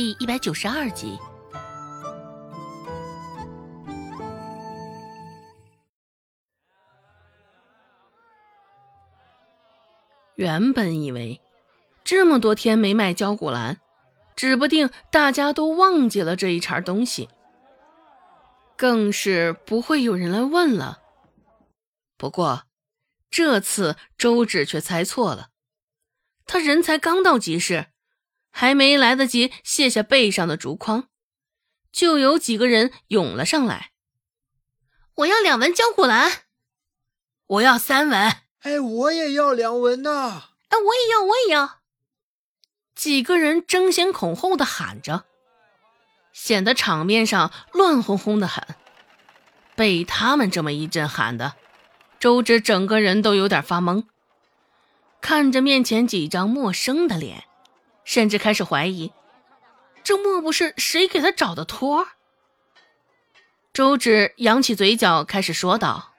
第一百九十二集。原本以为这么多天没卖焦骨兰，指不定大家都忘记了这一茬东西，更是不会有人来问了。不过这次周芷却猜错了，他人才刚到集市，还没来得及卸下背上的竹筐，就有几个人涌了上来。我要两文焦骨兰，我要三文。哎，我也要两文呐！哎，我也要，我也要。几个人争先恐后的喊着，显得场面上乱哄哄的很。被他们这么一阵喊的，周芷整个人都有点发懵，看着面前几张陌生的脸，甚至开始怀疑，这莫不是谁给他找的托？周芷扬起嘴角，开始说道。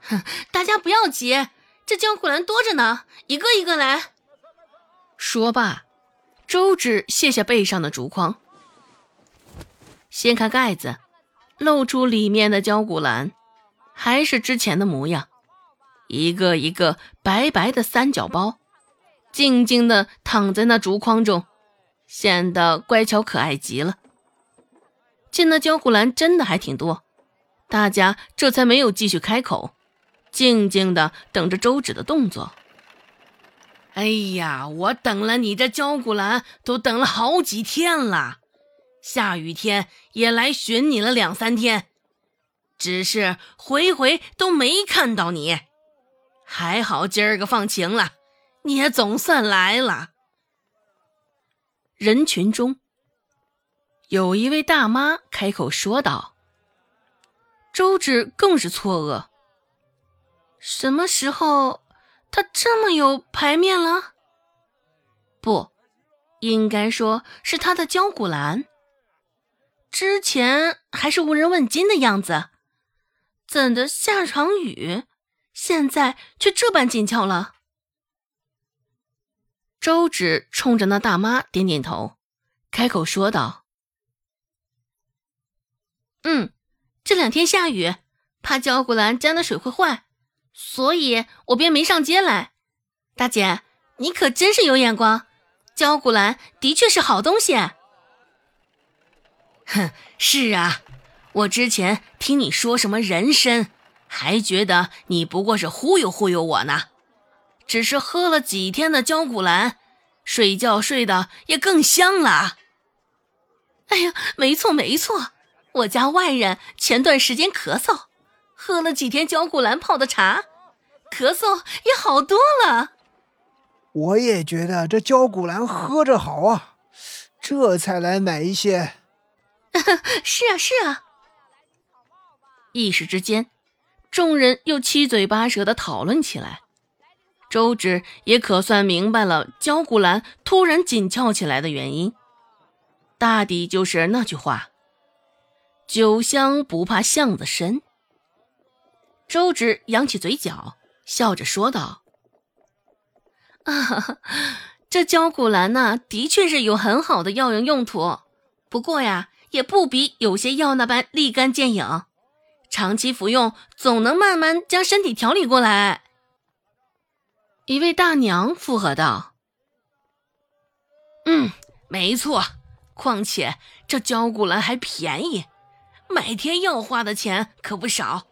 哼，大家不要急，这焦骨兰多着呢，一个一个来。说罢，周芷卸下背上的竹筐，掀开盖子，露出里面的焦骨兰，还是之前的模样，一个一个白白的三角包，静静的躺在那竹筐中，显得乖巧可爱极了。见那焦骨兰真的还挺多，大家这才没有继续开口。静静的等着周芷的动作。哎呀，我等了你这焦骨兰都等了好几天了，下雨天也来寻你了两三天，只是回回都没看到你。还好今儿个放晴了，你也总算来了。人群中，有一位大妈开口说道。周芷更是错愕。什么时候他这么有牌面了？不，应该说是他的焦骨兰。之前还是无人问津的样子，怎的下场雨，现在却这般紧俏了？周芷冲着那大妈点点头，开口说道：“嗯，这两天下雨，怕焦骨兰沾的水会坏。”所以我便没上街来，大姐，你可真是有眼光，焦骨兰的确是好东西。哼，是啊，我之前听你说什么人参，还觉得你不过是忽悠忽悠我呢。只是喝了几天的焦骨兰，睡觉睡得也更香了。哎呀，没错没错，我家外人前段时间咳嗽。喝了几天焦骨兰泡的茶，咳嗽也好多了。我也觉得这焦骨兰喝着好啊，这才来买一些。是啊，是啊。一时之间，众人又七嘴八舌的讨论起来。周芷也可算明白了焦骨兰突然紧俏起来的原因，大抵就是那句话：“酒香不怕巷子深。”周芷扬起嘴角，笑着说道：“啊，这焦骨兰呐，的确是有很好的药用用途。不过呀，也不比有些药那般立竿见影。长期服用，总能慢慢将身体调理过来。”一位大娘附和道：“嗯，没错。况且这焦骨兰还便宜，每天要花的钱可不少。”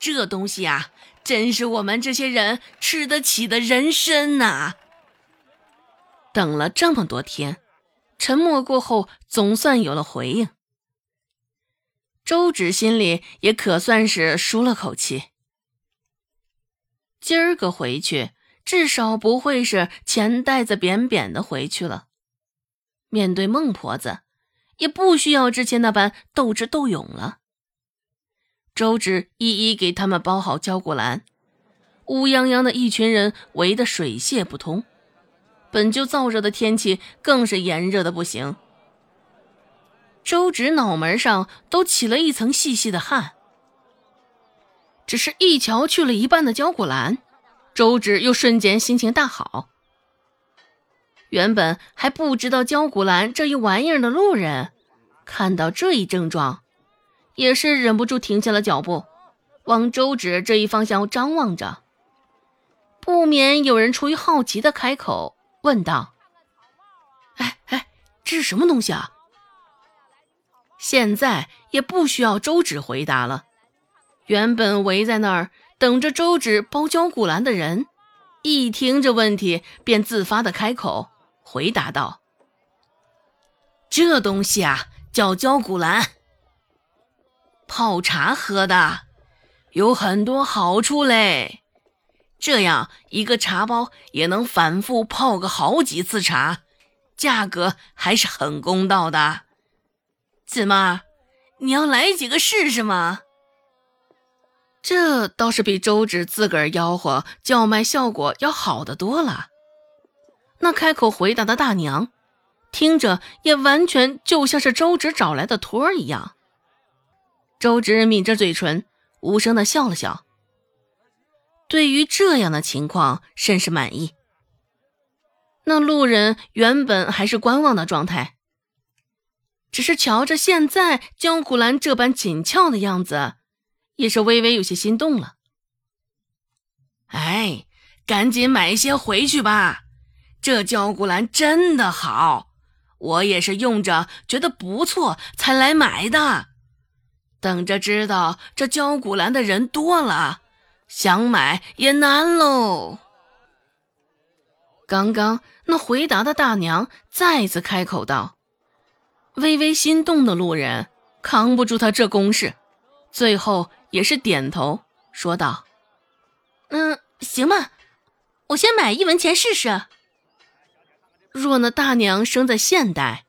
这东西啊，真是我们这些人吃得起的人参呐！等了这么多天，沉默过后，总算有了回应。周芷心里也可算是舒了口气。今儿个回去，至少不会是钱袋子扁扁的回去了。面对孟婆子，也不需要之前那般斗智斗勇了。周芷一一给他们包好焦骨兰，乌泱泱的一群人围得水泄不通。本就燥热的天气，更是炎热的不行。周芷脑门上都起了一层细细的汗。只是一瞧去了一半的焦骨兰，周芷又瞬间心情大好。原本还不知道焦古兰这一玩意儿的路人，看到这一症状，也是忍不住停下了脚步，往周芷这一方向张望着。不免有人出于好奇的开口问道：“哎哎，这是什么东西啊？”现在也不需要周芷回答了，原本围在那儿等着周芷包焦古兰的人，一听这问题，便自发的开口。回答道：“这东西啊，叫焦骨兰，泡茶喝的，有很多好处嘞。这样一个茶包也能反复泡个好几次茶，价格还是很公道的。怎么，你要来几个试试吗？”这倒是比周芷自个儿吆喝叫卖效果要好得多了。那开口回答的大娘，听着也完全就像是周芷找来的托儿一样。周芷抿着嘴唇，无声的笑了笑。对于这样的情况，甚是满意。那路人原本还是观望的状态，只是瞧着现在江古兰这般紧俏的样子，也是微微有些心动了。哎，赶紧买一些回去吧。这焦骨兰真的好，我也是用着觉得不错才来买的。等着知道这焦骨兰的人多了，想买也难喽。刚刚那回答的大娘再次开口道：“微微心动的路人扛不住他这攻势，最后也是点头说道：‘嗯，行吧，我先买一文钱试试。’”若那大娘生在现代，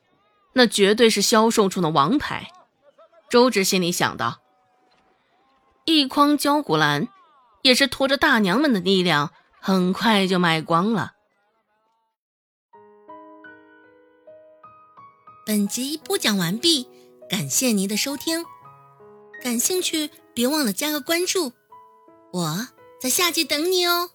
那绝对是销售中的王牌。周芷心里想到，一筐焦骨兰，也是拖着大娘们的力量，很快就卖光了。本集播讲完毕，感谢您的收听。感兴趣，别忘了加个关注，我在下集等你哦。